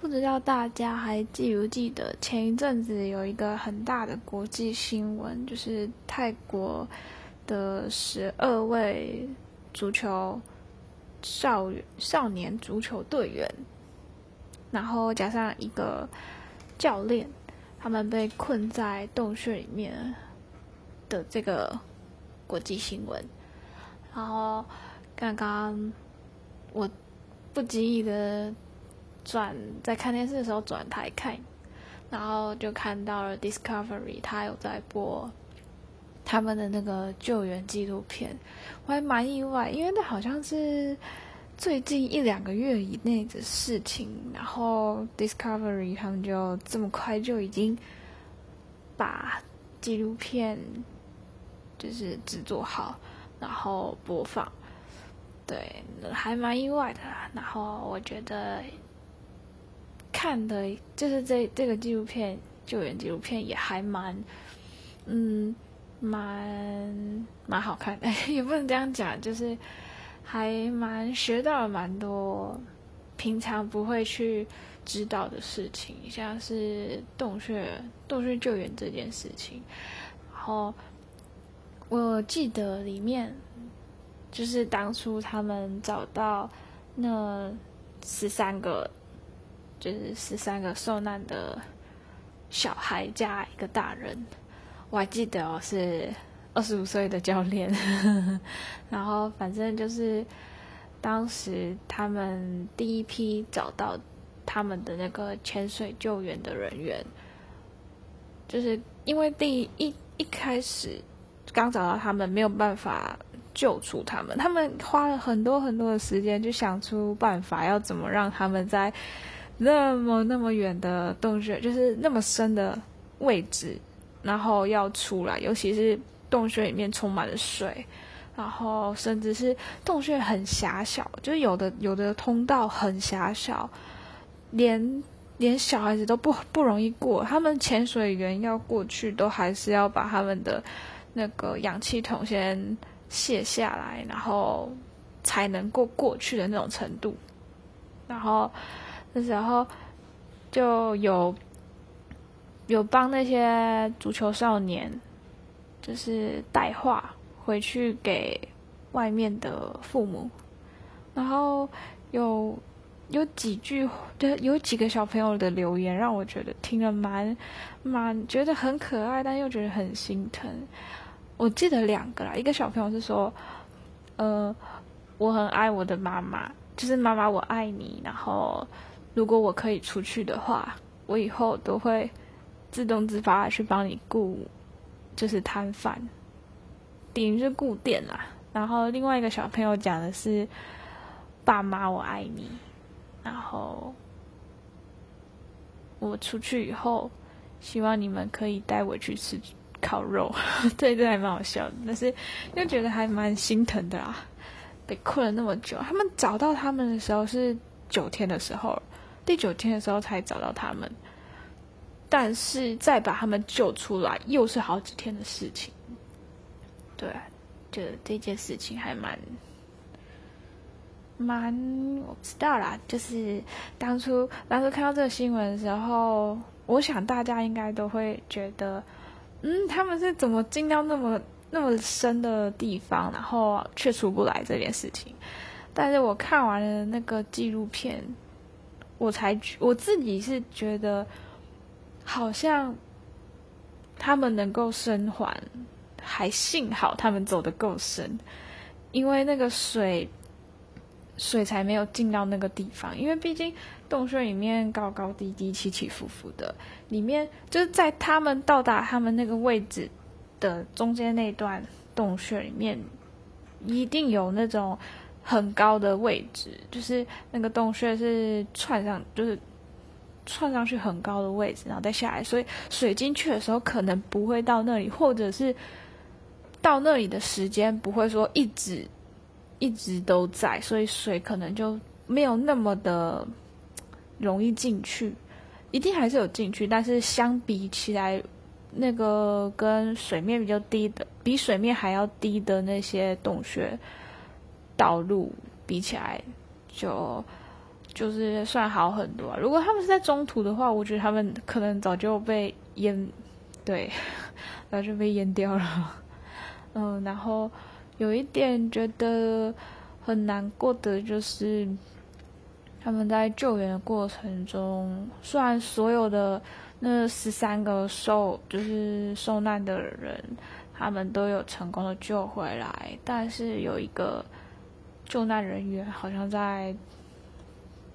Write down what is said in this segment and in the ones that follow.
不知道大家还记不记得前一阵子有一个很大的国际新闻，就是泰国的十二位足球少少年足球队员，然后加上一个教练，他们被困在洞穴里面的这个国际新闻。然后刚刚我不经意的。转在看电视的时候转台看，然后就看到了 Discovery，他有在播他们的那个救援纪录片，我还蛮意外，因为那好像是最近一两个月以内的事情，然后 Discovery 他们就这么快就已经把纪录片就是制作好，然后播放，对，还蛮意外的，然后我觉得。看的就是这这个纪录片，救援纪录片也还蛮，嗯，蛮蛮好看的，也不能这样讲，就是还蛮学到了蛮多平常不会去知道的事情，像是洞穴洞穴救援这件事情。然后我记得里面就是当初他们找到那十三个。就是十三个受难的小孩加一个大人，我还记得哦，是二十五岁的教练。然后反正就是当时他们第一批找到他们的那个潜水救援的人员，就是因为第一一开始刚找到他们，没有办法救出他们，他们花了很多很多的时间，就想出办法要怎么让他们在。那么那么远的洞穴，就是那么深的位置，然后要出来，尤其是洞穴里面充满了水，然后甚至是洞穴很狭小，就有的有的通道很狭小，连连小孩子都不不容易过，他们潜水员要过去都还是要把他们的那个氧气筒先卸下来，然后才能够过去的那种程度，然后。那时候就有有帮那些足球少年，就是带话回去给外面的父母，然后有有几句，就有几个小朋友的留言，让我觉得听了蛮蛮觉得很可爱，但又觉得很心疼。我记得两个啦，一个小朋友是说，呃，我很爱我的妈妈，就是妈妈我爱你，然后。如果我可以出去的话，我以后都会自动自发去帮你顾，就是摊贩，等于是顾店啦。然后另外一个小朋友讲的是：“爸妈，我爱你。”然后我出去以后，希望你们可以带我去吃烤肉。这这还蛮好笑的，但是又觉得还蛮心疼的啊！被困了那么久，他们找到他们的时候是九天的时候。第九天的时候才找到他们，但是再把他们救出来又是好几天的事情。对，就这件事情还蛮蛮我不知道啦。就是当初当初看到这个新闻的时候，我想大家应该都会觉得，嗯，他们是怎么进到那么那么深的地方，然后却出不来这件事情。但是我看完了那个纪录片。我才我自己是觉得，好像他们能够生还，还幸好他们走的够深，因为那个水水才没有进到那个地方。因为毕竟洞穴里面高高低低、起起伏伏的，里面就是在他们到达他们那个位置的中间那段洞穴里面，一定有那种。很高的位置，就是那个洞穴是串上，就是串上去很高的位置，然后再下来，所以水进去的时候可能不会到那里，或者是到那里的时间不会说一直一直都在，所以水可能就没有那么的容易进去，一定还是有进去，但是相比起来，那个跟水面比较低的，比水面还要低的那些洞穴。道路比起来就就是算好很多。如果他们是在中途的话，我觉得他们可能早就被淹，对，早就被淹掉了。嗯，然后有一点觉得很难过的就是，他们在救援的过程中，虽然所有的那十三个受就是受难的人，他们都有成功的救回来，但是有一个救难人员好像在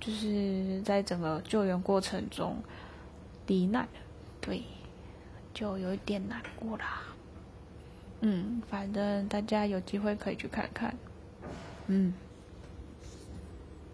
就是在整个救援过程中罹难，对，就有一点难过啦。嗯，反正大家有机会可以去看看。嗯。